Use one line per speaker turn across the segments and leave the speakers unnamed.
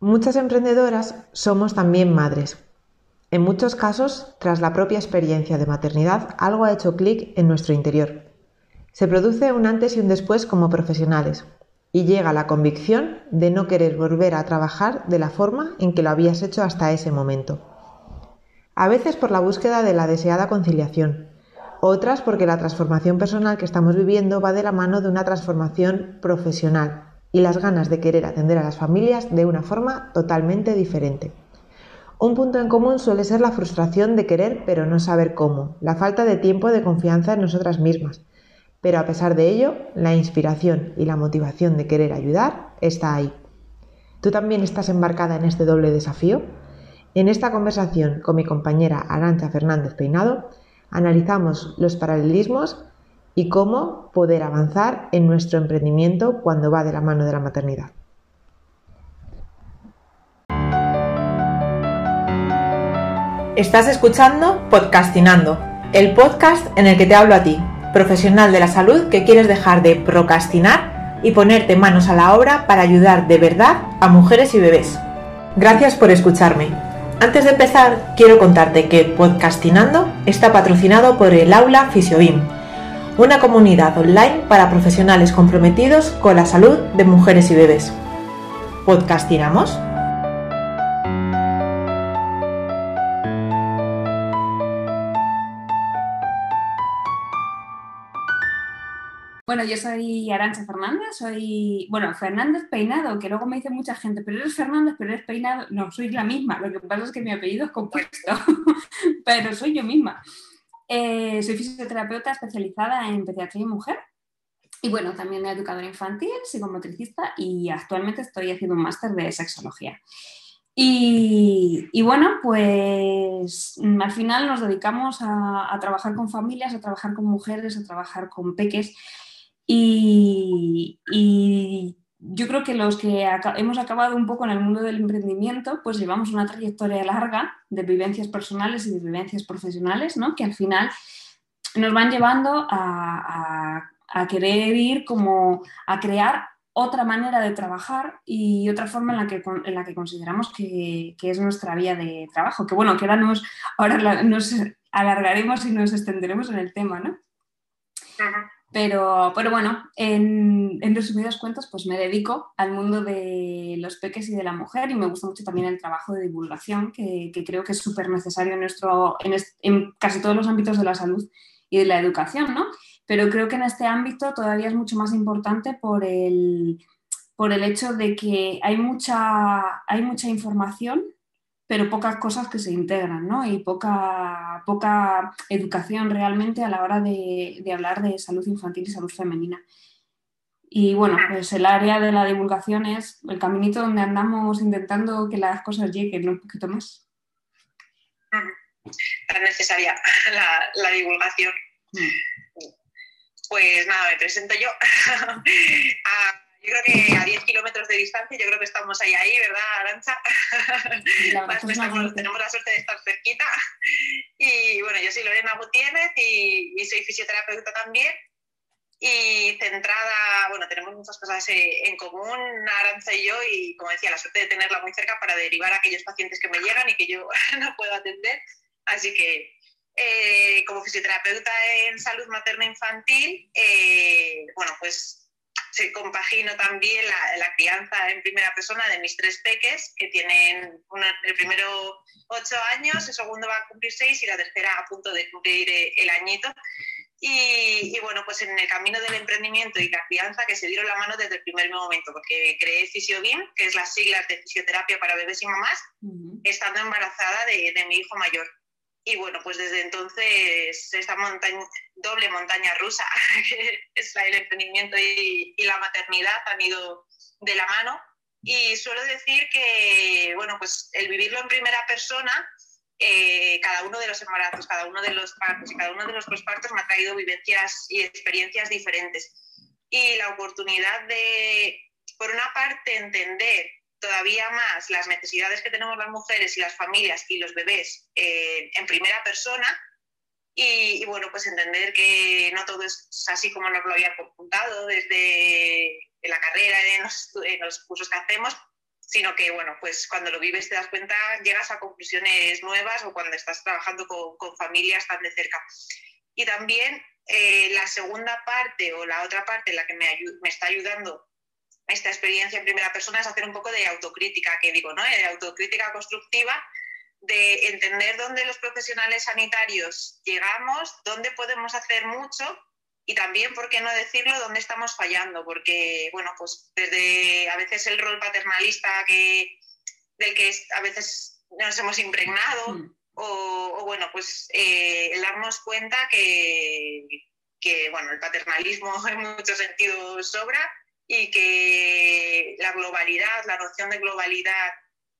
Muchas emprendedoras somos también madres. En muchos casos, tras la propia experiencia de maternidad, algo ha hecho clic en nuestro interior. Se produce un antes y un después como profesionales y llega la convicción de no querer volver a trabajar de la forma en que lo habías hecho hasta ese momento. A veces por la búsqueda de la deseada conciliación, otras porque la transformación personal que estamos viviendo va de la mano de una transformación profesional y las ganas de querer atender a las familias de una forma totalmente diferente. Un punto en común suele ser la frustración de querer pero no saber cómo, la falta de tiempo de confianza en nosotras mismas. Pero a pesar de ello, la inspiración y la motivación de querer ayudar está ahí. ¿Tú también estás embarcada en este doble desafío? En esta conversación con mi compañera Arancha Fernández Peinado, analizamos los paralelismos y cómo poder avanzar en nuestro emprendimiento cuando va de la mano de la maternidad. Estás escuchando Podcastinando, el podcast en el que te hablo a ti, profesional de la salud que quieres dejar de procrastinar y ponerte manos a la obra para ayudar de verdad a mujeres y bebés. Gracias por escucharme. Antes de empezar, quiero contarte que Podcastinando está patrocinado por el Aula Fisiobim, una comunidad online para profesionales comprometidos con la salud de mujeres y bebés. ¿Podcastinamos?
Bueno, yo soy Arancha Fernández, soy, bueno, Fernández Peinado, que luego me dice mucha gente, pero eres Fernández, pero eres Peinado. No, soy la misma, lo que pasa es que mi apellido es compuesto, pero soy yo misma. Eh, soy fisioterapeuta especializada en pediatría y mujer. Y bueno, también educadora infantil, psicomotricista y actualmente estoy haciendo un máster de sexología. Y, bueno, pues al final nos dedicamos a, trabajar con familias, a trabajar con mujeres, a trabajar con peques y, yo creo que los que hemos acabado un poco en el mundo del emprendimiento, pues llevamos una trayectoria larga de vivencias personales y de vivencias profesionales, ¿no? Que al final nos van llevando a, querer ir como a crear otra manera de trabajar y otra forma en la que, en la que consideramos que, es nuestra vía de trabajo. Que bueno, que ahora nos, ahora nos alargaremos y nos extenderemos en el tema, ¿no? Pero, pero bueno, en, resumidas cuentas, pues me dedico al mundo de los peques y de la mujer y me gusta mucho también el trabajo de divulgación, que, creo que es súper necesario en, nuestro, en, casi todos los ámbitos de la salud y de la educación, ¿no? Pero creo que en este ámbito todavía es mucho más importante por el, por el hecho de que hay mucha, hay mucha información pero pocas cosas que se integran, ¿no? Y poca, poca educación realmente a la hora de, hablar de salud infantil y salud femenina. Y bueno, pues el área de la divulgación es el caminito donde andamos intentando que las cosas lleguen un poquito más.
Tan necesaria la, divulgación. Mm. Pues nada, me presento yo. Ah, yo creo que a 10 kilómetros de distancia, yo creo que estamos ahí, ahí, ¿verdad, Arancha? tenemos la suerte de estar cerquita. Y bueno, yo soy Lorena Gutiérrez y, soy fisioterapeuta también. Y centrada, bueno, tenemos muchas cosas en común, Arancha y yo, y como decía, la suerte de tenerla muy cerca para derivar a aquellos pacientes que me llegan y que yo no puedo atender. Así que eh, como fisioterapeuta en salud materna infantil, eh, bueno, pues se compagino también la, crianza en primera persona de mis tres peques, que tienen el primero ocho años, el segundo va a cumplir seis y la tercera a punto de cumplir eh, el añito. Y, bueno, pues en el camino del emprendimiento y la crianza que se dieron la mano desde el primer momento, porque creé Fisiobim, que es las siglas de fisioterapia para bebés y mamás, estando embarazada de mi hijo mayor. Y bueno, pues desde entonces esta montaña, doble montaña rusa, que es el emprendimiento y, la maternidad, han ido de la mano. Y suelo decir que, bueno, pues el vivirlo en primera persona, eh, cada uno de los embarazos, cada uno de los partos y cada uno de los pospartos me ha traído vivencias y experiencias diferentes. Y la oportunidad de, por una parte, entender todavía más las necesidades que tenemos las mujeres y las familias y los bebés eh, en primera persona y, bueno, pues entender que no todo es así como nos lo habían contado desde la carrera, en los, cursos que hacemos, sino que, bueno, pues cuando lo vives te das cuenta, llegas a conclusiones nuevas o cuando estás trabajando con, familias tan de cerca. Y también eh, la segunda parte o la otra parte en la que me, me está ayudando esta experiencia en primera persona es hacer un poco de autocrítica, que digo, ¿no? De autocrítica constructiva, de entender dónde los profesionales sanitarios llegamos, dónde podemos hacer mucho y también, ¿por qué no decirlo?, dónde estamos fallando, porque, bueno, pues desde a veces el rol paternalista que, del que a veces nos hemos impregnado, mm. o, bueno, pues eh, el darnos cuenta que, que, bueno, el paternalismo en muchos sentidos sobra y que la globalidad, la noción de globalidad,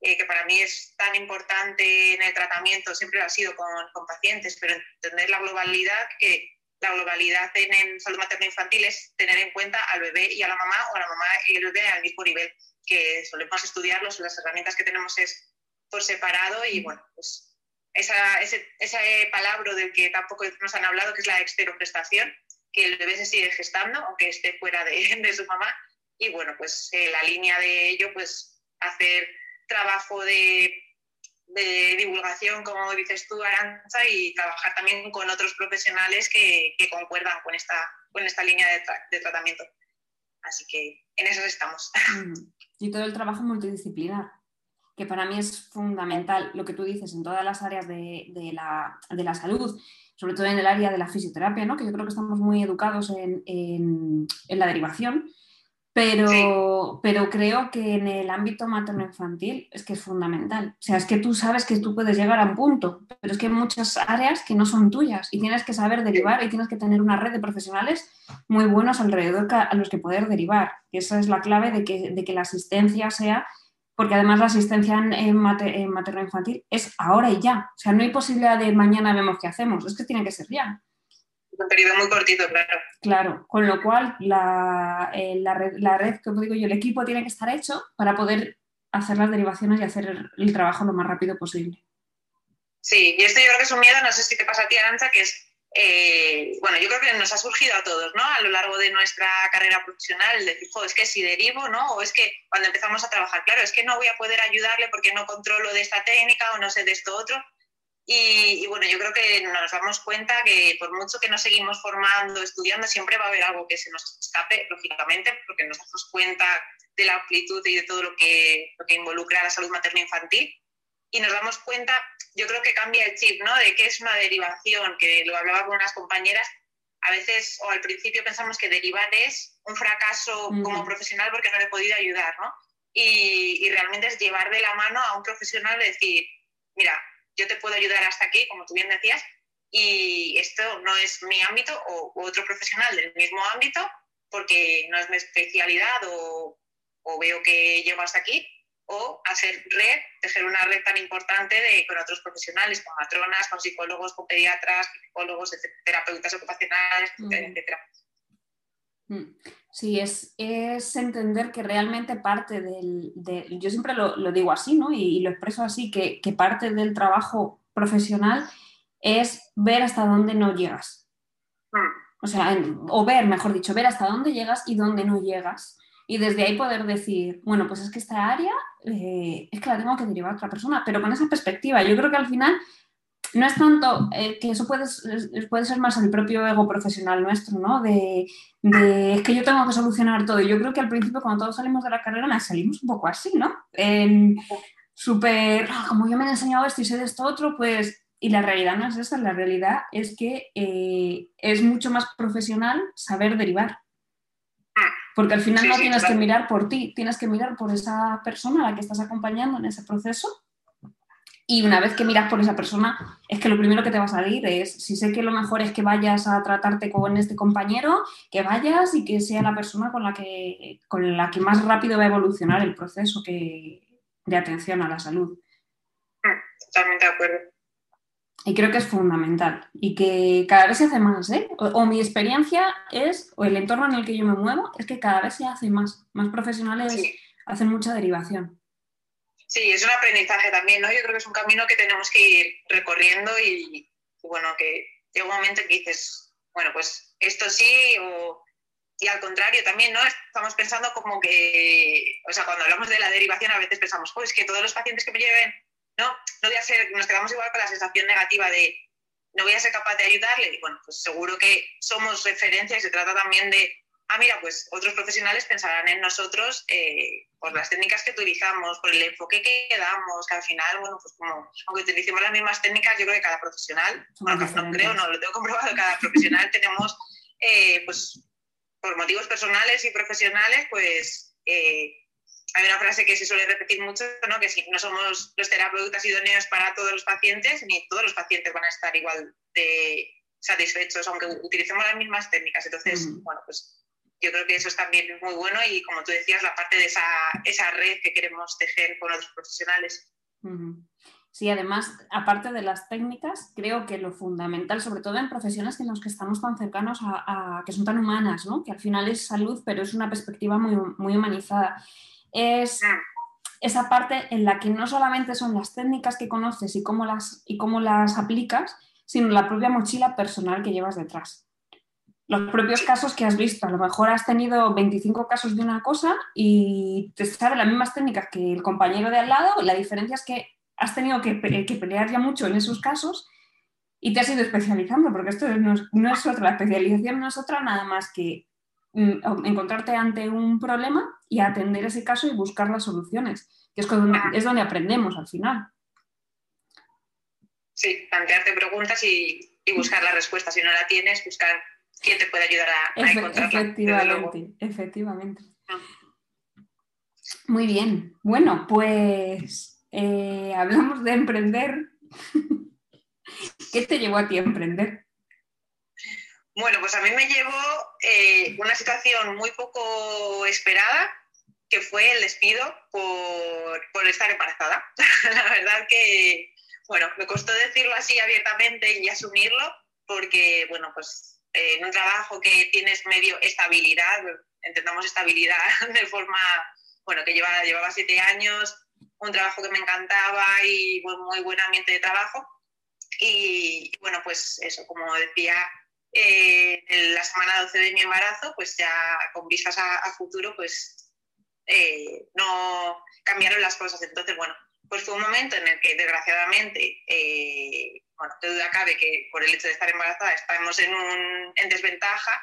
eh, que para mí es tan importante en el tratamiento, siempre lo ha sido con, con pacientes, pero entender la globalidad que la globalidad en, salud materno-infantil es tener en cuenta al bebé y a la mamá o a la mamá y el bebé al mismo nivel, que solemos estudiarlos, las herramientas que tenemos es por separado y bueno, pues esa, ese, ese palabra del que tampoco nos han hablado, que es la exteroprestación, que el bebé se sigue gestando, aunque esté fuera de, de su mamá, y bueno, pues eh, la línea de ello, pues hacer trabajo de de divulgación, como dices tú, Aranza, y trabajar también con otros profesionales que, concuerdan con esta, con esta línea de, tratamiento. Así que en eso estamos.
Mm. Y todo el trabajo multidisciplinar, que para mí es fundamental, lo que tú dices, en todas las áreas de, la, salud, sobre todo en el área de la fisioterapia, ¿no? que yo creo que estamos muy educados en, en la derivación, pero, pero creo que en el ámbito materno-infantil es que es fundamental. O sea, es que tú sabes que tú puedes llegar a un punto, pero es que hay muchas áreas que no son tuyas y tienes que saber derivar y tienes que tener una red de profesionales muy buenos alrededor a los que poder derivar. Y esa es la clave de que, de que la asistencia sea, porque además la asistencia en, en materno-infantil es ahora y ya. O sea, no hay posibilidad de mañana vemos qué hacemos, es que tiene que ser ya
un periodo muy cortito, claro.
Claro, con lo cual la, eh, la, red, la red, como digo yo, el equipo tiene que estar hecho para poder hacer las derivaciones y hacer el, trabajo lo más rápido posible.
Sí, y esto yo creo que es un miedo, no sé si te pasa a ti, Arancha, que es, eh, bueno, yo creo que nos ha surgido a todos, ¿no? A lo largo de nuestra carrera profesional, decir, es que si derivo, ¿no? O es que cuando empezamos a trabajar, claro, es que no voy a poder ayudarle porque no controlo de esta técnica o no sé de esto otro. Y, bueno, yo creo que nos damos cuenta que por mucho que nos seguimos formando, estudiando, siempre va a haber algo que se nos escape, lógicamente, porque nos damos cuenta de la amplitud y de todo lo que, lo que involucra la salud materno-infantil. Y nos damos cuenta, yo creo que cambia el chip, ¿no? De qué es una derivación, que lo hablaba con unas compañeras, a veces o al principio pensamos que derivar es un fracaso como profesional porque no le he podido ayudar, ¿no? Y, y realmente es llevar de la mano a un profesional y decir, mira, yo te puedo ayudar hasta aquí, como tú bien decías, y esto no es mi ámbito o otro profesional del mismo ámbito, porque no es mi especialidad o, veo que llego hasta aquí, o hacer red, tejer una red tan importante de, con otros profesionales, con matronas, con psicólogos, con pediatras, psicólogos, terapeutas ocupacionales, etcétera.
Mm. Sí, es, es, entender que realmente parte del, yo siempre lo, digo así, ¿no? Y, lo expreso así, que, parte del trabajo profesional es ver hasta dónde no llegas. Mm. O sea, o ver, mejor dicho, ver hasta dónde llegas y dónde no llegas. Y desde ahí poder decir, bueno, pues es que esta área eh, es que la tengo que derivar a otra persona, pero con esa perspectiva. Yo creo que al final no es tanto eh, que eso puede, puede, ser más el propio ego profesional nuestro, ¿no? De, es que yo tengo que solucionar todo. Yo creo que al principio, cuando todos salimos de la carrera, salimos un poco así, ¿no? Súper, ah, como yo me he enseñado esto y sé de esto otro, pues. Y la realidad no es esa, la realidad es que eh, es mucho más profesional saber derivar. Porque al final no tienes que mirar por ti, tienes que mirar por esa persona a la que estás acompañando en ese proceso y una vez que miras por esa persona, es que lo primero que te va a salir es, si sé que lo mejor es que vayas a tratarte con este compañero, que vayas y que sea la persona con la que, con la que más rápido va a evolucionar el proceso que, de atención a la salud.
Totalmente de acuerdo.
Y creo que es fundamental y que cada vez se hace más, ¿eh? O, mi experiencia es, o el entorno en el que yo me muevo, es que cada vez se hace más. Más profesionales hacen mucha derivación.
Sí, es un aprendizaje también, ¿no? Yo creo que es un camino que tenemos que ir recorriendo y, bueno, que llega un momento que dices, bueno, pues esto sí, o y al contrario también, ¿no? Estamos pensando como que, o sea, cuando hablamos de la derivación a veces pensamos, pues que todos los pacientes que me lleven, no, no voy a ser, nos quedamos igual con la sensación negativa de no voy a ser capaz de ayudarle. Y bueno, pues seguro que somos referencia y se trata también de, ah, mira, pues otros profesionales pensarán en nosotros eh, por las técnicas que utilizamos, por el enfoque que damos, que al final, bueno, pues como, aunque utilicemos las mismas técnicas, yo creo que cada profesional, bueno, no creo, no, lo tengo comprobado, cada profesional tenemos, eh, pues por motivos personales y profesionales, pues eh, hay una frase que se suele repetir mucho, ¿no? que si no somos los terapeutas idóneos para todos los pacientes, ni todos los pacientes van a estar igual de satisfechos, aunque utilicemos las mismas técnicas. Entonces, bueno, pues yo creo que eso es también muy bueno y como tú decías, la parte de esa, esa red que queremos tejer con otros profesionales.
Sí, además, aparte de las técnicas, creo que lo fundamental, sobre todo en profesiones en las que estamos tan cercanos a, que son tan humanas, ¿no? que al final es salud, pero es una perspectiva muy, muy humanizada, es esa parte en la que no solamente son las técnicas que conoces y cómo las, y cómo las aplicas, sino la propia mochila personal que llevas detrás. Los propios casos que has visto, a lo mejor has tenido 25 casos de una cosa y te sabes las mismas técnicas que el compañero de al lado, la diferencia es que has tenido que, pelear ya mucho en esos casos y te has ido especializando, porque esto no es, otra, la especialización no es otra nada más que encontrarte ante un problema y atender ese caso y buscar las soluciones, que es donde, es donde aprendemos al final.
Sí, plantearte preguntas y, buscar la respuesta. Si no la tienes, buscar quién te puede ayudar a, a encontrarla.
Efectivamente, efectivamente. Ah. Muy bien. Bueno, pues eh, hablamos de emprender. ¿Qué te llevó a ti a emprender?
Bueno, pues a mí me llevó eh, una situación muy poco esperada, que fue el despido por, estar embarazada. La verdad que, bueno, me costó decirlo así abiertamente y asumirlo, porque, bueno, pues eh, en un trabajo que tienes medio estabilidad, entendamos estabilidad de forma, bueno, que lleva, llevaba siete años, un trabajo que me encantaba y muy buen ambiente de trabajo. Y bueno, pues eso, como decía, eh, en la semana 12 de mi embarazo, pues ya con vistas a, futuro, pues eh, no cambiaron las cosas. Entonces, bueno, pues fue un momento en el que desgraciadamente, eh, bueno, de duda cabe que por el hecho de estar embarazada estamos en, un, en desventaja,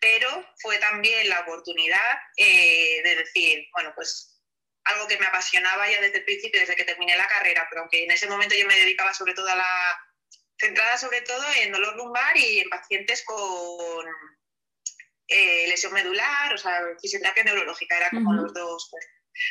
pero fue también la oportunidad de decir, bueno, pues algo que me apasionaba ya desde el principio, desde que terminé la carrera, pero aunque en ese momento yo me dedicaba sobre todo a la, centrada sobre todo en dolor lumbar y en pacientes con eh, lesión medular, o sea, fisioterapia neurológica, era como los dos. Pues.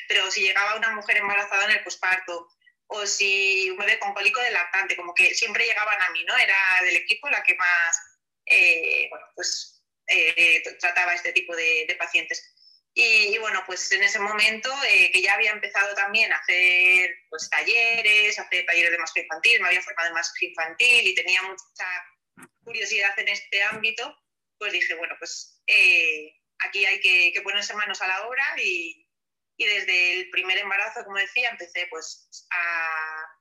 Pero si llegaba una mujer embarazada en el posparto, o si un bebé con cólico de lactante, como que siempre llegaban a mí, ¿no? Era del equipo la que más, eh, bueno, pues eh, trataba este tipo de pacientes. Y, bueno, pues en ese momento eh, que ya había empezado también a hacer pues, talleres, a hacer talleres de máscara infantil, me había formado en máscara infantil y tenía mucha curiosidad en este ámbito, pues dije, bueno, pues eh, aquí hay que, ponerse manos a la obra y, y, desde el primer embarazo, como decía, empecé pues a,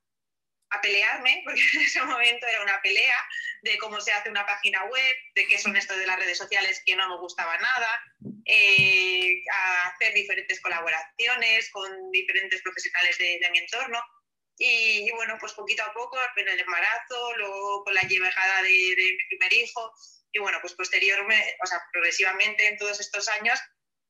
a pelearme, porque en ese momento era una pelea de cómo se hace una página web, de qué son esto de las redes sociales que no me gustaba nada, eh, a hacer diferentes colaboraciones con diferentes profesionales de, mi entorno. Y, bueno, pues poquito a poco, en el embarazo, luego con la llegada de, de, mi primer hijo, y bueno, pues posteriormente, o sea, progresivamente en todos estos años,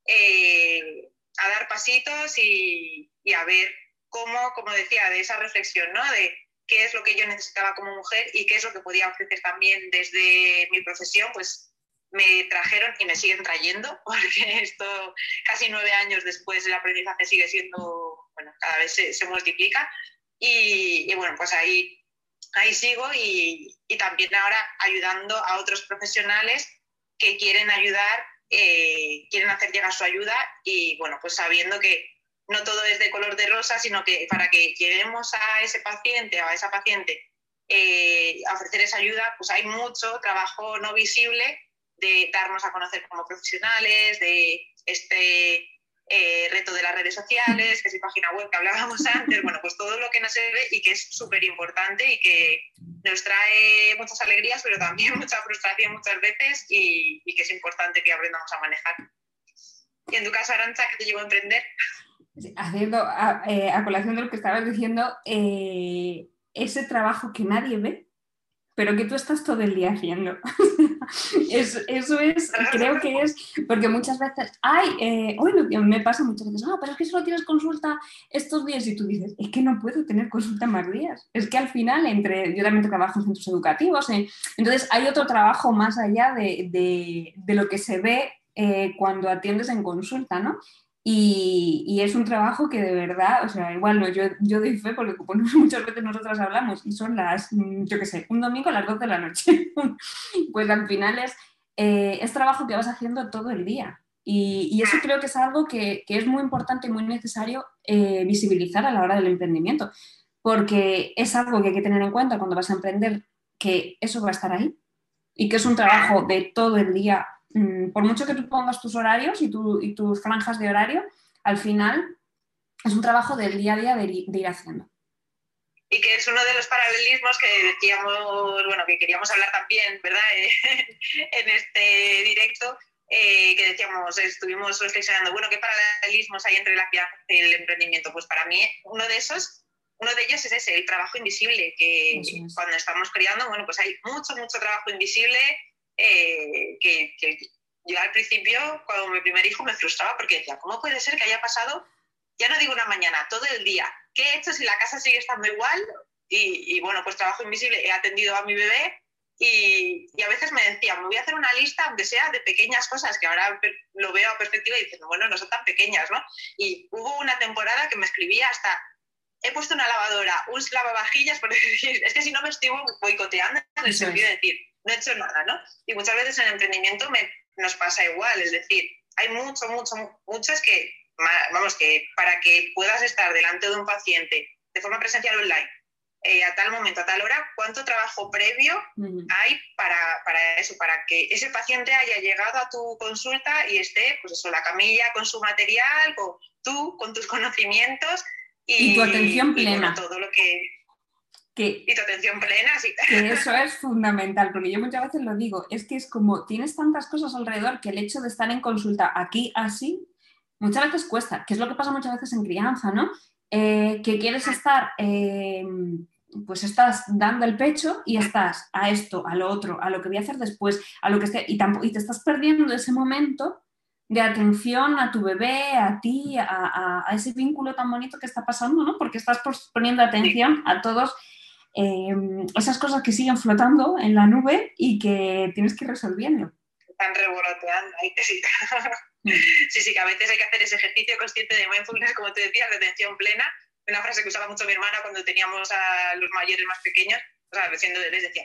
eh, a dar pasitos y, y, a ver cómo, como decía, de esa reflexión, ¿no? De qué es lo que yo necesitaba como mujer y qué es lo que podía ofrecer también desde mi profesión, pues me trajeron y me siguen trayendo, porque esto casi nueve años después el aprendizaje sigue siendo, bueno, cada vez se, multiplica. Y, bueno, pues ahí, ahí sigo y, y, también ahora ayudando a otros profesionales que quieren ayudar, eh, quieren hacer llegar su ayuda y bueno, pues sabiendo que no todo es de color de rosa, sino que para que lleguemos a ese paciente o a esa paciente eh, a ofrecer esa ayuda, pues hay mucho trabajo no visible de darnos a conocer como profesionales, de este eh, reto de las redes sociales, que es página web que hablábamos antes, bueno, pues todo lo que no se ve y que es súper importante y que, nos trae muchas alegrías, pero también mucha frustración muchas veces y, que es importante que aprendamos a manejar. Y en tu caso, Arancha, ¿qué te llevó a emprender?
Haciendo a, eh, colación de lo que estabas diciendo, eh, ese trabajo que nadie ve, pero que tú estás todo el día haciendo. eso, es, creo que es, porque muchas veces, ay, eh, hoy me pasa muchas veces, ah, pero es que solo tienes consulta estos días y tú dices, es que no puedo tener consulta más días. Es que al final, entre, yo también trabajo en centros educativos, eh, entonces hay otro trabajo más allá de, lo que se ve eh, cuando atiendes en consulta, ¿no? Y, es un trabajo que de verdad, o sea, igual no, yo, yo doy fe porque muchas veces nosotras hablamos y son las, mm, yo qué sé, un domingo a las 12 de la noche. pues al final es, eh, es trabajo que vas haciendo todo el día. Y, eso creo que es algo que, es muy importante y muy necesario eh, visibilizar a la hora del emprendimiento, porque es algo que hay que tener en cuenta cuando vas a emprender, que eso va a estar ahí y que es un trabajo de todo el día por mucho que tú pongas tus horarios y, tus franjas de horario, al final es un trabajo del día a día de, ir haciendo.
Y que es uno de los paralelismos que decíamos, bueno, que queríamos hablar también, ¿verdad? en este directo, eh, que decíamos, estuvimos reflexionando, bueno, ¿qué paralelismos hay entre la actividad y el emprendimiento? Pues para mí, uno de esos, uno de ellos es ese, el trabajo invisible, que cuando estamos creando, bueno, pues hay mucho, mucho trabajo invisible eh, que, yo al principio, cuando mi primer hijo, me frustraba porque decía, ¿cómo puede ser que haya pasado, ya no digo una mañana, todo el día? ¿Qué he hecho si la casa sigue estando igual? Y, bueno, pues trabajo invisible, he atendido a mi bebé y, a veces me decía, me voy a hacer una lista, aunque sea de pequeñas cosas, que ahora lo veo a perspectiva y diciendo, bueno, no son tan pequeñas, ¿no? Y hubo una temporada que me escribía hasta, he puesto una lavadora, un lavavajillas, por decir, es que si no me estoy boicoteando en el sentido de decir, no he hecho nada, ¿no? Y muchas veces en el emprendimiento me, nos pasa igual, es decir, hay mucho, mucho, muchas que, vamos, que para que puedas estar delante de un paciente de forma presencial online, eh, a tal momento, a tal hora, cuánto trabajo previo hay para, para, eso, para que ese paciente haya llegado a tu consulta y esté, pues eso, la camilla con su material, o tú con tus conocimientos
y, tu atención plena.
todo lo que
que,
y tu atención plena, sí.
Que eso es fundamental, porque yo muchas veces lo digo, es que es como tienes tantas cosas alrededor que el hecho de estar en consulta aquí así, muchas veces cuesta, que es lo que pasa muchas veces en crianza, ¿no? Eh, que quieres estar, eh, pues estás dando el pecho y estás a esto, a lo otro, a lo que voy a hacer después, a lo que esté, y, y te estás perdiendo ese momento de atención a tu bebé, a ti, a, a, ese vínculo tan bonito que está pasando, ¿no? Porque estás poniendo atención a todos Em, esas cosas que siguen flotando en la nube y que tienes que ir resolviendo.
Están revoloteando ahí, sí. Mm. sí, sí, que a veces hay que hacer ese ejercicio consciente de mindfulness, como te decía, de atención plena. Una frase que usaba mucho mi hermana cuando teníamos a los mayores más pequeños, o sea, siendo les decía,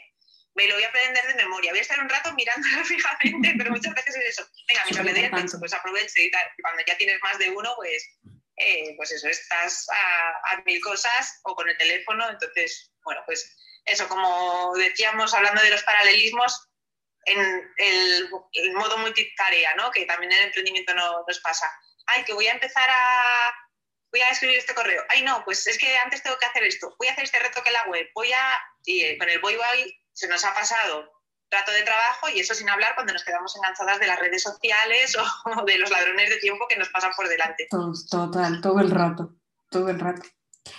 me lo voy a aprender de memoria, voy a estar un rato mirándolo fijamente, pero muchas veces es eso. Venga, mientras le dé el pues aproveche y tal. Cuando ya tienes más de uno, pues, eh, pues eso, estás a, a, mil cosas o con el teléfono, entonces bueno, pues eso, como decíamos, hablando de los paralelismos, en el, modo multitarea, ¿no? Que también en el emprendimiento no, nos pasa. Ay, que voy a empezar a... Voy a escribir este correo. Ay, no, pues es que antes tengo que hacer esto. Voy a hacer este retoque en la web. Voy a... Y eh, con el voy, voy se nos ha pasado trato de trabajo y eso sin hablar cuando nos quedamos enganchadas de las redes sociales o de los ladrones de tiempo que nos pasan por delante.
Todo, total, todo el rato, todo el rato.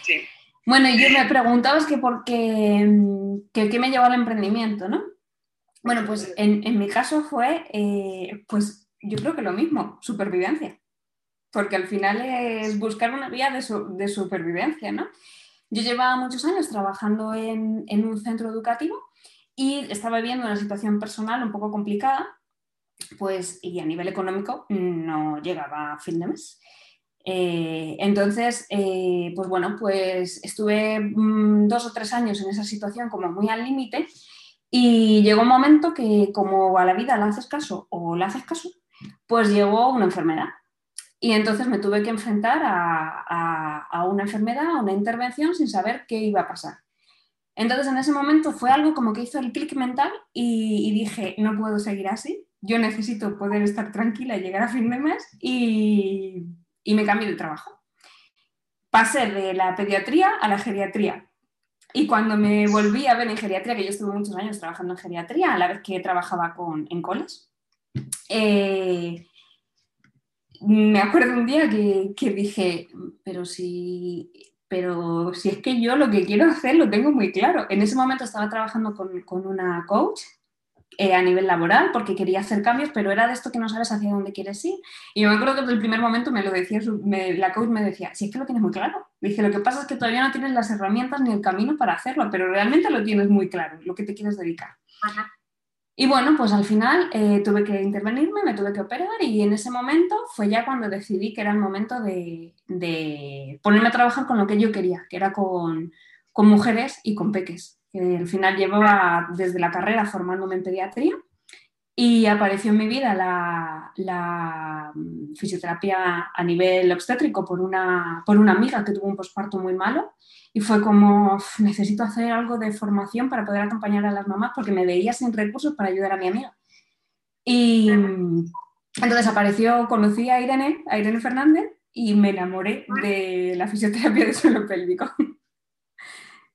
Sí.
Bueno, y yo me preguntabas que por qué, qué me llevó al emprendimiento, ¿no? Bueno, pues en, mi caso fue, eh, pues yo creo que lo mismo, supervivencia, porque al final es buscar una vía de, de supervivencia, ¿no? Yo llevaba muchos años trabajando en, en, un centro educativo y estaba viviendo una situación personal un poco complicada, pues, y a nivel económico no llegaba a fin de mes. Eh, entonces, eh, pues bueno, pues estuve mm, dos o tres años en esa situación como muy al límite y llegó un momento que como a la vida le haces caso o le haces caso, pues llegó una enfermedad. Y entonces me tuve que enfrentar a, una enfermedad, a una intervención sin saber qué iba a pasar. Entonces en ese momento fue algo como que hizo el clic mental y, y dije, no puedo seguir así, yo necesito poder estar tranquila llegar a fin de mes y y me cambié de trabajo. Pasé de la pediatría a la geriatría. Y cuando me volví a ver en geriatría, que yo estuve muchos años trabajando en geriatría, a la vez que trabajaba con, en coles, eh, me acuerdo un día que, que, dije, pero si, pero si es que yo lo que quiero hacer lo tengo muy claro. En ese momento estaba trabajando con, con una coach eh, a nivel laboral porque quería hacer cambios, pero era de esto que no sabes hacia dónde quieres ir. Y yo me acuerdo que desde el primer momento me lo decía, la coach me decía, si es que lo tienes muy claro. Dije, lo que pasa es que todavía no tienes las herramientas ni el camino para hacerlo, pero realmente lo tienes muy claro, lo que te quieres dedicar. Y bueno, pues al final eh, tuve que intervenirme, me tuve que operar y en ese momento fue ya cuando decidí que era el momento de, de ponerme a trabajar con lo que yo quería, que era con, con mujeres y con peques que al final llevaba desde la carrera formándome en pediatría y apareció en mi vida la, fisioterapia a nivel obstétrico por una, por una amiga que tuvo un posparto muy malo y fue como, necesito hacer algo de formación para poder acompañar a las mamás porque me veía sin recursos para ayudar a mi amiga. Y entonces apareció, conocí a Irene, a Irene Fernández y me enamoré de la fisioterapia de suelo pélvico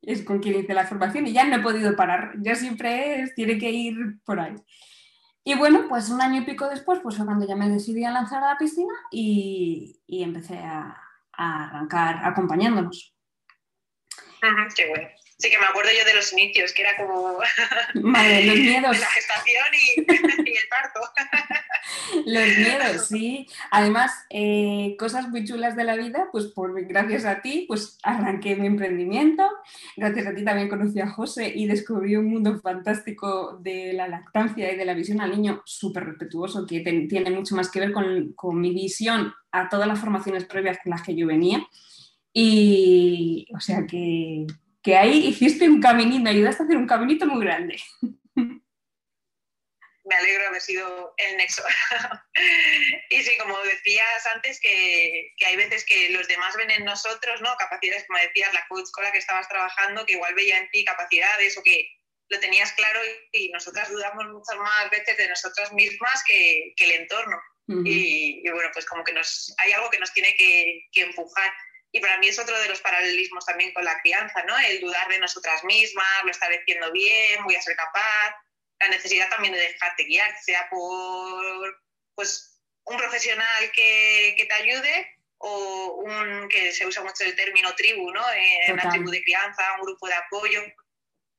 es con quien hice la formación y ya no he podido parar. Ya siempre tiene que ir por ahí. Y bueno, pues un año y pico después, pues fue cuando ya me decidí a lanzar a la piscina y, y empecé a, a, arrancar acompañándonos.
qué bueno. Sí, que me acuerdo yo de los inicios, que era como
Madre, los miedos.
la gestación y, y el parto.
Los miedos, sí. Además, eh, cosas muy chulas de la vida, pues por, gracias a ti, pues arranqué mi emprendimiento. Gracias a ti también conocí a José y descubrí un mundo fantástico de la lactancia y de la visión al niño súper respetuoso, que tiene mucho más que ver con, con mi visión a todas las formaciones previas con las que yo venía. Y, o sea que que ahí hiciste un caminito, me ayudaste a hacer un caminito muy grande.
Me alegro haber sido el nexo. y sí, como decías antes, que, que, hay veces que los demás ven en nosotros, ¿no? Capacidades, como decías, la coach con la que estabas trabajando, que igual veía en ti capacidades o que lo tenías claro y, nosotras dudamos muchas más veces de nosotras mismas que, que el entorno. y, y, bueno, pues como que nos, hay algo que nos tiene que, que empujar. Y para mí es otro de los paralelismos también con la crianza, ¿no? El dudar de nosotras mismas, lo estaré haciendo bien, voy a ser capaz, la necesidad también de dejarte guiar, sea por pues, un profesional que, que te ayude o un que se usa mucho el término tribu, ¿no? En una tribu de crianza, un grupo de apoyo.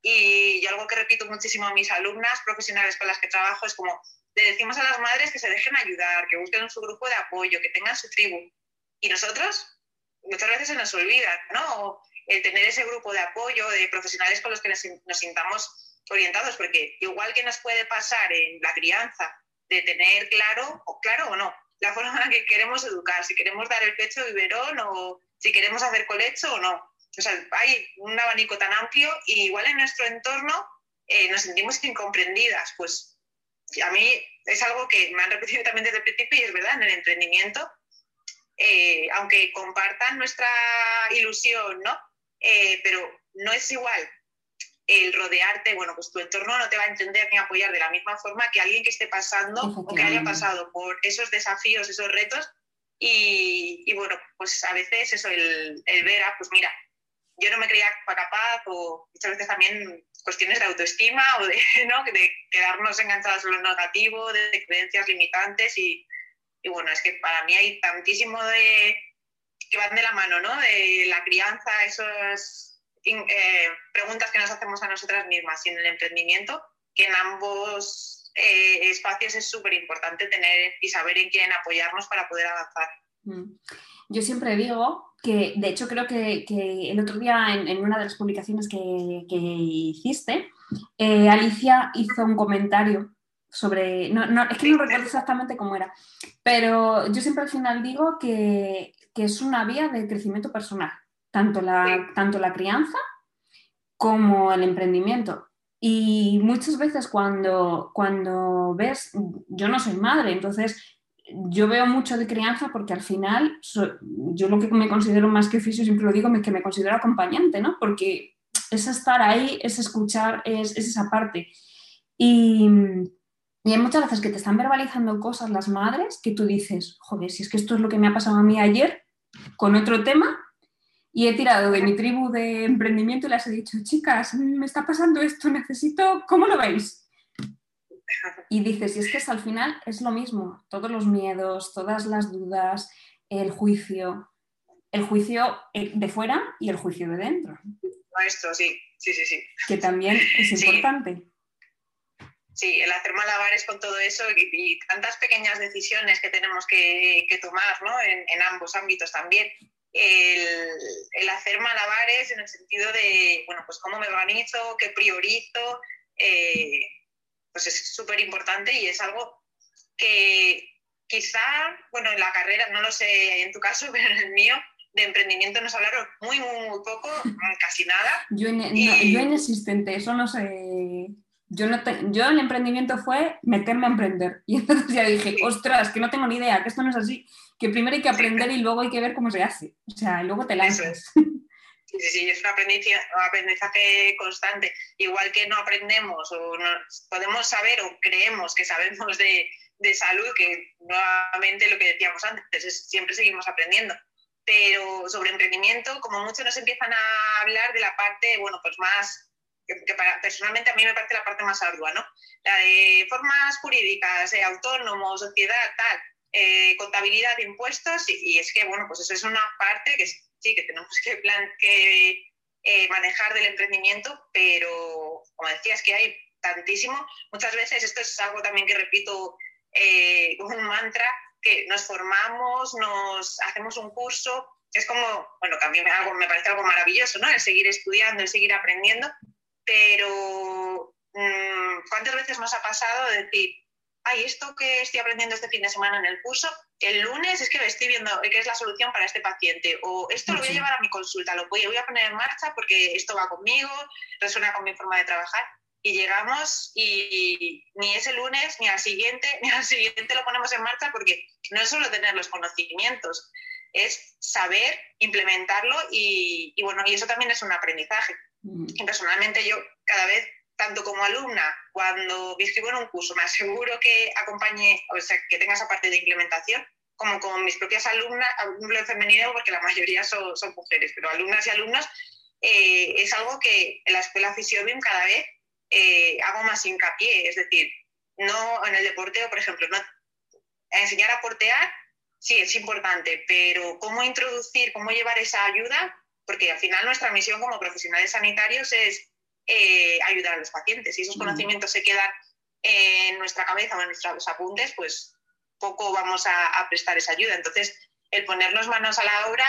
Y yo algo que repito muchísimo a mis alumnas profesionales con las que trabajo es como, le decimos a las madres que se dejen ayudar, que busquen su grupo de apoyo, que tengan su tribu. Y nosotros muchas veces se nos olvida, ¿no? El tener ese grupo de apoyo de profesionales con los que nos, nos sintamos orientados, porque igual que nos puede pasar en la crianza de tener claro, o claro o no, la forma en la que queremos educar, si queremos dar el pecho biberón o si queremos hacer colecho o no. O sea, hay un abanico tan amplio y igual en nuestro entorno eh, nos sentimos incomprendidas. Pues a mí es algo que me han repetido también desde el principio y es verdad, en el emprendimiento eh, aunque compartan nuestra ilusión, ¿no? Eh, pero no es igual el rodearte, bueno, pues tu entorno no te va a entender ni apoyar de la misma forma que alguien que esté pasando o que haya pasado por esos desafíos, esos retos. Y, bueno, pues a veces eso, el, ver, ah, pues mira, yo no me creía capaz o muchas veces también cuestiones de autoestima o de, ¿no? de quedarnos enganchados en lo negativo, de creencias limitantes y, y bueno, es que para mí hay tantísimo de que van de la mano, ¿no? De la crianza, esas eh, preguntas que nos hacemos a nosotras mismas y en el emprendimiento, que en ambos eh, espacios es súper importante tener y saber en quién apoyarnos para poder avanzar. Mm.
Yo siempre digo que, de hecho, creo que, el otro día en, una de las publicaciones que, que hiciste, eh, Alicia hizo un comentario sobre, no, no, es que no recuerdo exactamente cómo era, pero yo siempre al final digo que, que es una vía de crecimiento personal, tanto la, tanto la crianza como el emprendimiento. Y muchas veces cuando, cuando ves, yo no soy madre, entonces yo veo mucho de crianza porque al final yo lo que me considero más que fisio, siempre lo digo, es que me considero acompañante, ¿no? Porque es estar ahí, es escuchar, es, es esa parte. Y, y hay muchas veces que te están verbalizando cosas las madres que tú dices, joder, si es que esto es lo que me ha pasado a mí ayer con otro tema Y he tirado de mi tribu de emprendimiento y les he dicho, chicas, me está pasando esto, necesito, ¿cómo lo veis? Y dices, y es que al final es lo mismo, todos los miedos, todas las dudas, el juicio, el juicio eh, de fuera y el juicio de dentro.
Esto, sí, sí, sí, sí.
Que también es importante.
Sí, el hacer malabares con todo eso y, tantas pequeñas decisiones que tenemos que, tomar ¿no? en, ambos ámbitos también. El, hacer malabares en el sentido de, bueno, pues cómo me organizo, qué priorizo, eh, pues es súper importante y es algo que quizá, bueno, en la carrera, no lo sé en tu caso, pero en el mío, de emprendimiento nos hablaron muy, muy, muy poco, casi nada.
Yo, yo inexistente, eso no sé. Yo, no yo el emprendimiento fue meterme a emprender. Y entonces ya dije, ostras, que no tengo ni idea, que esto no es así. Que primero hay que aprender y luego hay que ver cómo se hace. O sea, luego te lanzas.
Sí, sí, es un aprendizaje, constante. Igual que no aprendemos o no, podemos saber o creemos que sabemos de, de salud, que nuevamente lo que decíamos antes, es, siempre seguimos aprendiendo. Pero sobre emprendimiento, como mucho nos empiezan a hablar de la parte, bueno, pues más, que, personalmente a mí me parece la parte más ardua, ¿no? La de formas jurídicas, eh, autónomo, sociedad, tal, eh, contabilidad, impuestos, y, es que, bueno, pues eso es una parte que sí, que tenemos que, plan, que eh, manejar del emprendimiento, pero como decías que hay tantísimo, muchas veces esto es algo también que repito eh, un mantra, que nos formamos, nos hacemos un curso, es como, bueno, que a mí me, algo, me parece algo maravilloso, ¿no? El seguir estudiando, el seguir aprendiendo, pero mm, ¿cuántas veces nos ha pasado decir, ay, esto que estoy aprendiendo este fin de semana en el curso, el lunes es que estoy viendo qué es la solución para este paciente, o esto lo voy a llevar a mi consulta, lo voy, voy a poner en marcha porque esto va conmigo, resuena con mi forma de trabajar y llegamos y ni ese lunes, ni al siguiente, ni al siguiente lo ponemos en marcha porque no es solo tener los conocimientos, es saber implementarlo y, bueno, y eso también es un aprendizaje. Mm. Personalmente yo cada vez, tanto como alumna, cuando me inscribo en un curso, me aseguro que acompañe, o sea, que tenga esa parte de implementación, como con mis propias alumnas, alumnos femenino, porque la mayoría son, son mujeres, pero alumnas y alumnos, eh, es algo que en la escuela Fisiobim cada vez eh, hago más hincapié, es decir, no en el deporteo, por ejemplo, no, enseñar a portear, sí, es importante, pero cómo introducir, cómo llevar esa ayuda, porque al final nuestra misión como profesionales sanitarios es eh, ayudar a los pacientes. Si esos conocimientos se quedan en nuestra cabeza o en nuestros apuntes, pues poco vamos a, a prestar esa ayuda. Entonces, el ponernos manos a la obra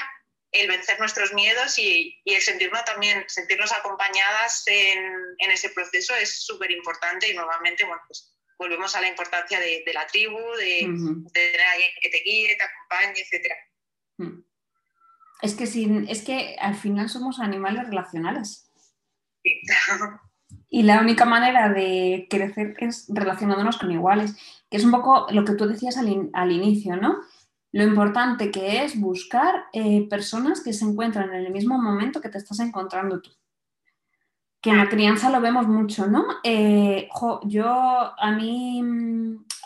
el vencer nuestros miedos y, el sentirnos también, sentirnos acompañadas en, ese proceso es súper importante y nuevamente, bueno, pues volvemos a la importancia de, la tribu, de, tener a alguien que te guíe, te acompañe, etc. Mm.
Es que, sin, es que al final somos animales relacionales. Y la única manera de crecer es relacionándonos con iguales, que es un poco lo que tú decías al, al inicio, ¿no? lo importante que es buscar eh, personas que se encuentran en el mismo momento que te estás encontrando tú. Que en la crianza lo vemos mucho, ¿no? Eh, yo, a mí,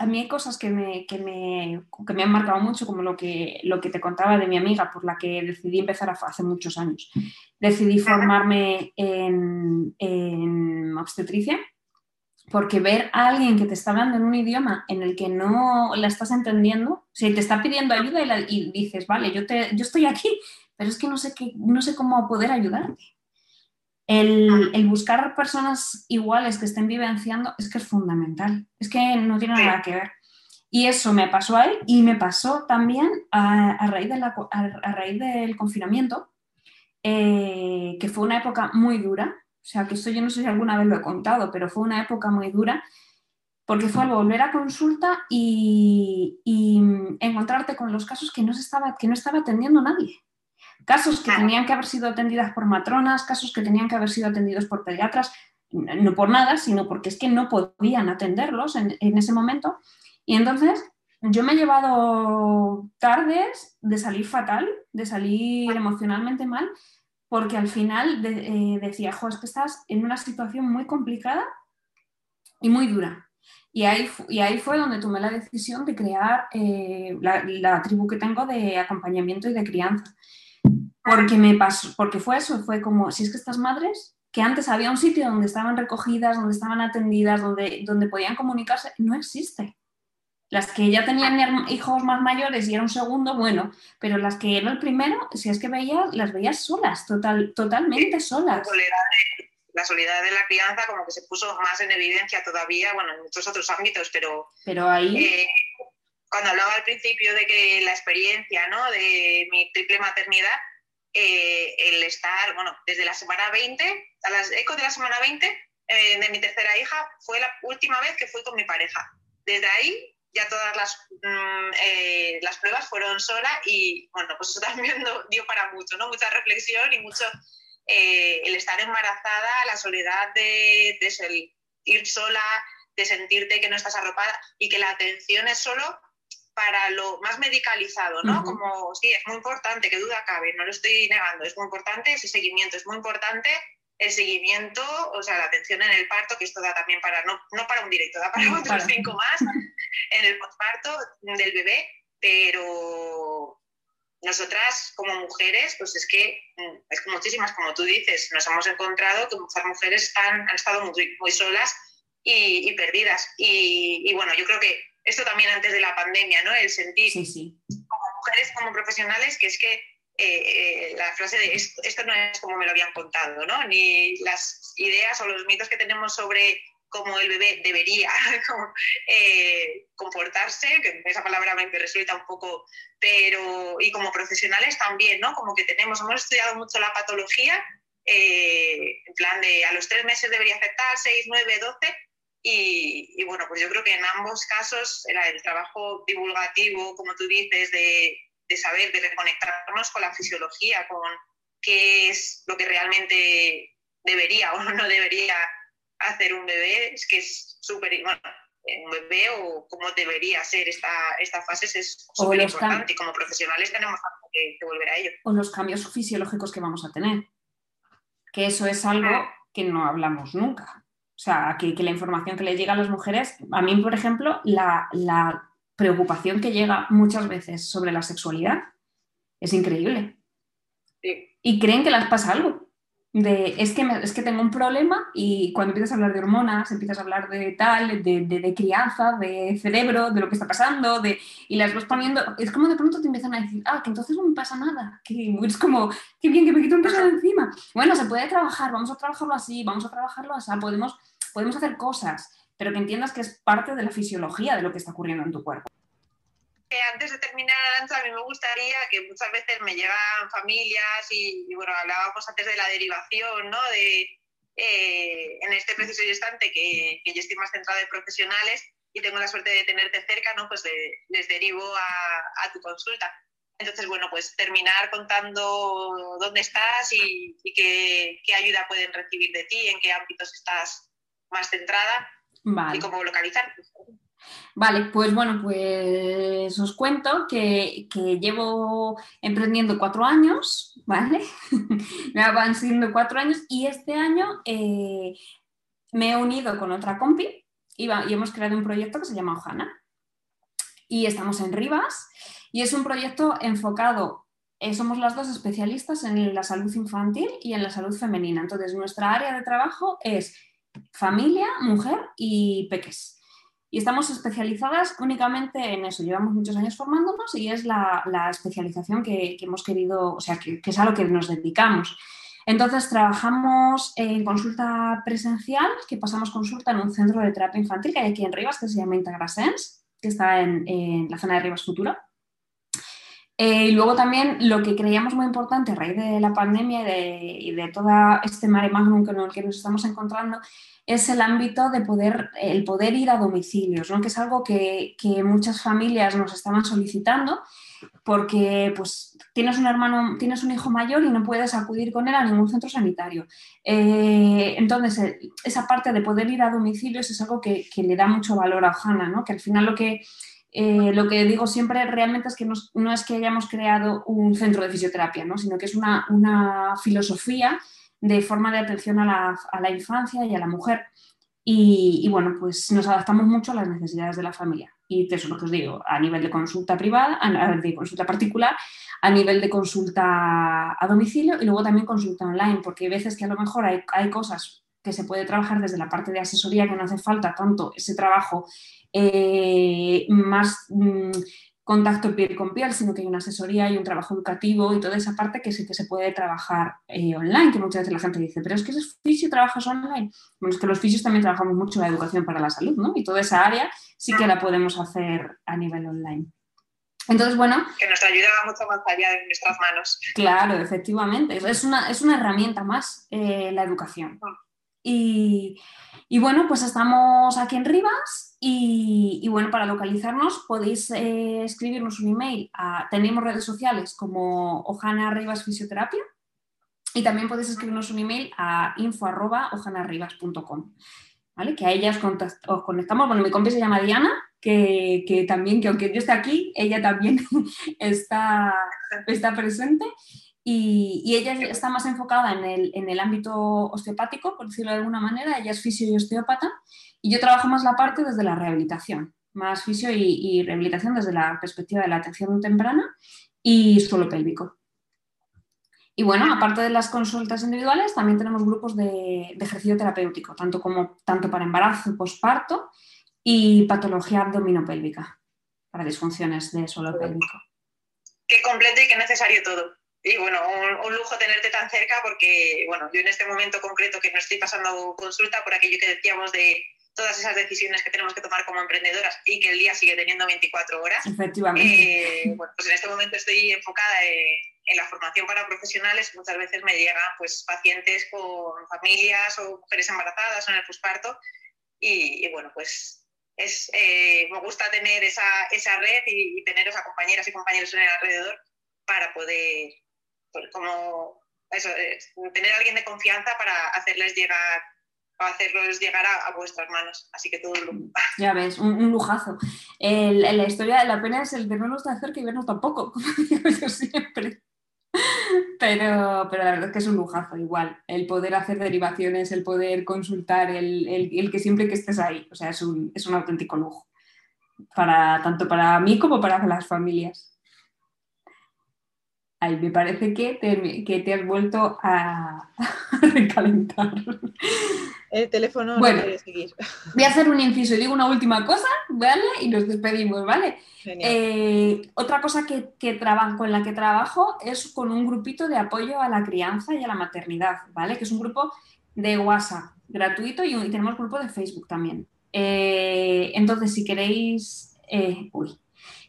a mí hay cosas que me, que me, que me han marcado mucho, como lo que, lo que te contaba de mi amiga, por la que decidí empezar hace muchos años. Decidí formarme en, en obstetricia porque ver a alguien que te está hablando en un idioma en el que no la estás entendiendo, si te está pidiendo ayuda y, dices, vale, yo, te, yo estoy aquí, pero es que no sé, qué, no sé cómo poder ayudarte. El, el, buscar personas iguales que estén vivenciando es que es fundamental, es que no tiene nada que ver. Y eso me pasó a él y me pasó también a, a raíz, de la, a, raíz del confinamiento, eh, que fue una época muy dura, o sea, que esto yo no sé si alguna vez lo he contado, pero fue una época muy dura porque fue al volver a consulta y, encontrarte con los casos que no, estaba, que no estaba atendiendo nadie. Casos que tenían que haber sido atendidas por matronas, casos que tenían que haber sido atendidos por pediatras, no por nada, sino porque es que no podían atenderlos en, en ese momento. Y entonces yo me he llevado tardes de salir fatal, de salir emocionalmente mal, porque al final eh, decía, jo, es que estás en una situación muy complicada y muy dura. Y ahí, y ahí fue donde tomé la decisión de crear eh, la, tribu que tengo de acompañamiento y de crianza. Porque me pasó, porque fue eso, fue como, si es que estas madres, que antes había un sitio donde estaban recogidas, donde estaban atendidas, donde, donde podían comunicarse, no existe. Las que ya tenían hijos más mayores y era un segundo, bueno, pero las que era el primero, si es que veías, las veías solas, total, totalmente solas.
La soledad, de, la soledad de la crianza como que se puso más en evidencia todavía, bueno, en muchos otros ámbitos, pero...
Pero ahí...
Eh, cuando hablaba al principio de que la experiencia, ¿no? De mi triple maternidad, eh, el estar, bueno, desde la semana 20, a las ecos de la semana 20 eh, de mi tercera hija, fue la última vez que fui con mi pareja. Desde ahí ya todas las, mm, eh, las pruebas fueron sola y, bueno, pues eso también dio para mucho, ¿no? Mucha reflexión y mucho el estar embarazada, la soledad de, de ir sola, de sentirte que no estás arropada y que la atención es solo para lo más medicalizado, ¿no? Como, sí, es muy importante, que duda cabe, no lo estoy negando, es muy importante ese seguimiento, es muy importante el seguimiento, o sea, la atención en el parto, que esto da también para, no, no para un directo, da para otros cinco más, en el postparto del bebé, pero nosotras como mujeres, pues es que, mm, es que muchísimas, como tú dices, nos hemos encontrado que muchas mujeres han, han estado muy, muy solas y, perdidas. Y, y, bueno, yo creo que esto también antes de la pandemia, ¿no? El sentir como mujeres, como profesionales, que es que eh, eh, la frase de esto, no es como me lo habían contado, ¿no? Ni las ideas o los mitos que tenemos sobre cómo el bebé debería eh, comportarse, que esa palabra me resulta un poco, pero y como profesionales también, ¿no? Como que tenemos, hemos estudiado mucho la patología, en plan de a los tres meses debería aceptar, seis, nueve, doce, y, bueno, pues yo creo que en ambos casos el trabajo divulgativo, como tú dices, de, saber, de reconectarnos con la fisiología, con qué es lo que realmente debería o no debería hacer un bebé, es que es súper, bueno, un bebé o cómo debería ser esta, esta fase es súper importante y como profesionales tenemos que, que, volver a ello.
O los cambios fisiológicos que vamos a tener, que eso es algo ah. que no hablamos nunca. O sea, que, la información que le llega a las mujeres, a mí, por ejemplo, la, preocupación que llega muchas veces sobre la sexualidad es increíble. Y creen que les pasa algo de es que, es que tengo un problema y cuando empiezas a hablar de hormonas, empiezas a hablar de tal, de, de, crianza, de cerebro, de lo que está pasando, de, y las vas poniendo, es como de pronto te empiezan a decir, ah, que entonces no me pasa nada, que es como, qué bien que me quito un peso de encima. Bueno, se puede trabajar, vamos a trabajarlo así, vamos a trabajarlo así, podemos, podemos hacer cosas, pero que entiendas que es parte de la fisiología de lo que está ocurriendo en tu cuerpo
antes de terminar, Arancha, a mí me gustaría que muchas veces me llegan familias y, bueno, hablábamos antes de la derivación, ¿no? De, eh, en este preciso instante que, que, yo estoy más centrada en profesionales y tengo la suerte de tenerte cerca, ¿no? Pues les derivo a, a, tu consulta. Entonces, bueno, pues terminar contando dónde estás y, y qué, qué, ayuda pueden recibir de ti, en qué ámbitos estás más centrada y cómo localizar.
Vale, pues bueno, pues os cuento que, llevo emprendiendo cuatro años, ¿vale? me van siendo cuatro años y este año eh, me he unido con otra compi y, y, hemos creado un proyecto que se llama Ojana. Y estamos en Rivas y es un proyecto enfocado, eh, somos las dos especialistas en la salud infantil y en la salud femenina. Entonces, nuestra área de trabajo es familia, mujer y peques. Y estamos especializadas únicamente en eso. Llevamos muchos años formándonos y es la, especialización que, hemos querido, o sea, que, es a lo que nos dedicamos. Entonces, trabajamos en consulta presencial, que pasamos consulta en un centro de terapia infantil que hay aquí en Rivas, que se llama Integrasense, que está en, la zona de Rivas Futura. Eh, y luego también lo que creíamos muy importante a raíz de la pandemia y de, todo este mare magnum en el que nos estamos encontrando es el ámbito de poder, el poder ir a domicilios, que es algo que, muchas familias nos estaban solicitando porque pues, tienes un hermano, tienes un hijo mayor y no puedes acudir con él a ningún centro sanitario. Eh, entonces, esa parte de poder ir a domicilios es algo que, le da mucho valor a Hanna, que al final lo que, eh, lo que digo siempre realmente es que no, es que hayamos creado un centro de fisioterapia, ¿no? sino que es una, una filosofía de forma de atención a la, a la infancia y a la mujer. Y, bueno, pues nos adaptamos mucho a las necesidades de la familia. Y eso es lo que os digo, a nivel de consulta privada, a de consulta particular, a nivel de consulta a domicilio y luego también consulta online, porque hay veces que a lo mejor hay, hay cosas que se puede trabajar desde la parte de asesoría, que no hace falta tanto ese trabajo eh, más mm, contacto piel con piel, sino que hay una asesoría y un trabajo educativo y toda esa parte que sí que se puede trabajar eh, online, que muchas veces la gente dice, pero es que es fisio trabajas online. Bueno, es que los fisios también trabajamos mucho la educación para la salud, ¿no? Y toda esa área sí que la podemos hacer a nivel online. Entonces, bueno.
Que nos ayuda mucho más allá de nuestras manos.
Claro, efectivamente. Es una, es una herramienta más eh, la educación. Mm. Y, y, bueno, pues estamos aquí en Rivas y, bueno, para localizarnos podéis eh, escribirnos un email. A, tenemos redes sociales como Ojana Rivas Fisioterapia y también podéis escribirnos un email a info.ojanarribas.com. ¿Vale? Que a ellas os, conectamos. Bueno, mi compi se llama Diana, que, que, también, que aunque yo esté aquí, ella también está, está presente. Y, ella está más enfocada en el, en el, ámbito osteopático, por decirlo de alguna manera, ella es fisio y osteópata, y yo trabajo más la parte desde la rehabilitación, más fisio y, rehabilitación desde la perspectiva de la atención temprana y suelo pélvico. Y bueno, aparte de las consultas individuales, también tenemos grupos de, ejercicio terapéutico, tanto, como, tanto para embarazo, posparto y patología abdominopélvica, para disfunciones de suelo pélvico.
Qué completo y qué necesario todo y bueno, un, lujo tenerte tan cerca porque, bueno, yo en este momento concreto que no estoy pasando consulta por aquello que decíamos de todas esas decisiones que tenemos que tomar como emprendedoras y que el día sigue teniendo 24 horas.
Efectivamente.
Eh, bueno, pues en este momento estoy enfocada en, la formación para profesionales. Muchas veces me llegan pues pacientes con familias o mujeres embarazadas o en el posparto y, bueno, pues es, eh, me gusta tener esa, esa red y, y tener esas compañeras y compañeros en el alrededor para poder pues, como eso, tener a alguien de confianza para hacerles llegar hacerlos llegar a, vuestras manos. Así que todo un
Ya ves, un, lujazo. la historia de la pena es el vernos de hacer que vernos tampoco, como digo yo siempre. Pero, pero la verdad es que es un lujazo igual, el poder hacer derivaciones, el poder consultar, el, el, que siempre que estés ahí, o sea, es un, es un auténtico lujo, para, tanto para mí como para las familias. Ay, me parece que te, que te has vuelto a, recalentar.
El teléfono bueno, no quiere seguir.
Voy a hacer un inciso y digo una última cosa, ¿vale? Y nos despedimos, ¿vale? Eh, otra cosa que, que con la que trabajo es con un grupito de apoyo a la crianza y a la maternidad, ¿vale? Que es un grupo de WhatsApp gratuito y, tenemos grupo de Facebook también. Eh, entonces, si queréis... Eh, uy,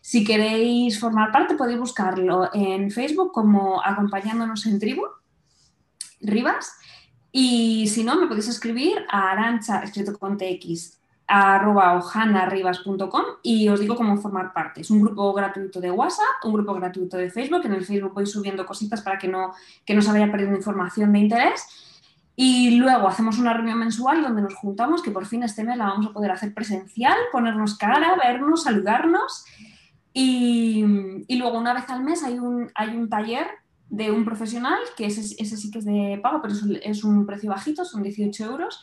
si queréis formar parte, podéis buscarlo en Facebook como Acompañándonos en Tribu, Rivas. Y si no, me podéis escribir a arancha, escrito con tx, ojanarribas.com y os digo cómo formar parte. Es un grupo gratuito de WhatsApp, un grupo gratuito de Facebook. En el Facebook voy subiendo cositas para que no, que no se vaya perdiendo información de interés. Y luego hacemos una reunión mensual donde nos juntamos, que por fin este mes la vamos a poder hacer presencial, ponernos cara, vernos, saludarnos y, luego una vez al mes hay un, hay un taller de un profesional, que ese, sí que es de pago, pero es, un precio bajito, son 18 euros,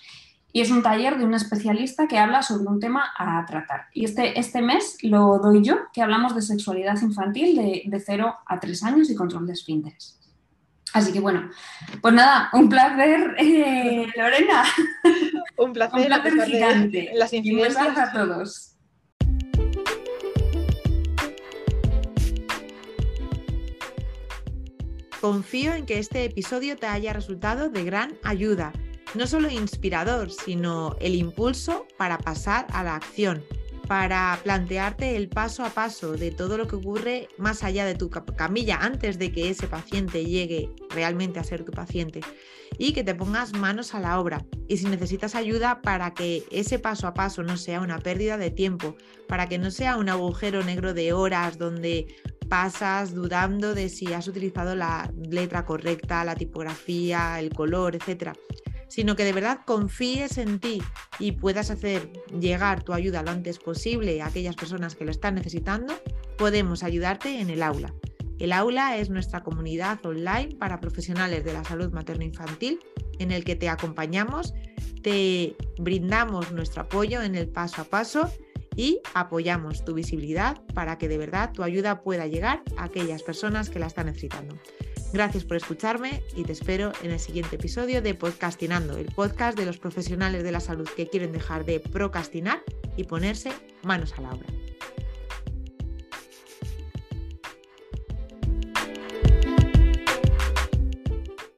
y es un taller de un especialista que habla sobre un tema a tratar. Y este, este mes lo doy yo, que hablamos de sexualidad infantil de, de 0 a 3 años y control de esfínteres. Así que bueno, pues nada, un placer, eh, Lorena.
Un placer, un
placer gigante.
Las
incidencias. a todos.
Confío en que este episodio te haya resultado de gran ayuda, no solo inspirador, sino el impulso para pasar a la acción, para plantearte el paso a paso de todo lo que ocurre más allá de tu camilla antes de que ese paciente llegue realmente a ser tu paciente y que te pongas manos a la obra. Y si necesitas ayuda para que ese paso a paso no sea una pérdida de tiempo, para que no sea un agujero negro de horas donde pasas dudando de si has utilizado la letra correcta, la tipografía, el color, etcétera, sino que de verdad confíes en ti y puedas hacer llegar tu ayuda lo antes posible a aquellas personas que lo están necesitando, podemos ayudarte en el aula. El aula es nuestra comunidad online para profesionales de la salud materno-infantil en el que te acompañamos, te brindamos nuestro apoyo en el paso a paso y apoyamos tu visibilidad para que de verdad tu ayuda pueda llegar a aquellas personas que la están necesitando. Gracias por escucharme y te espero en el siguiente episodio de Podcastinando, el podcast de los profesionales de la salud que quieren dejar de procrastinar y ponerse manos a la obra.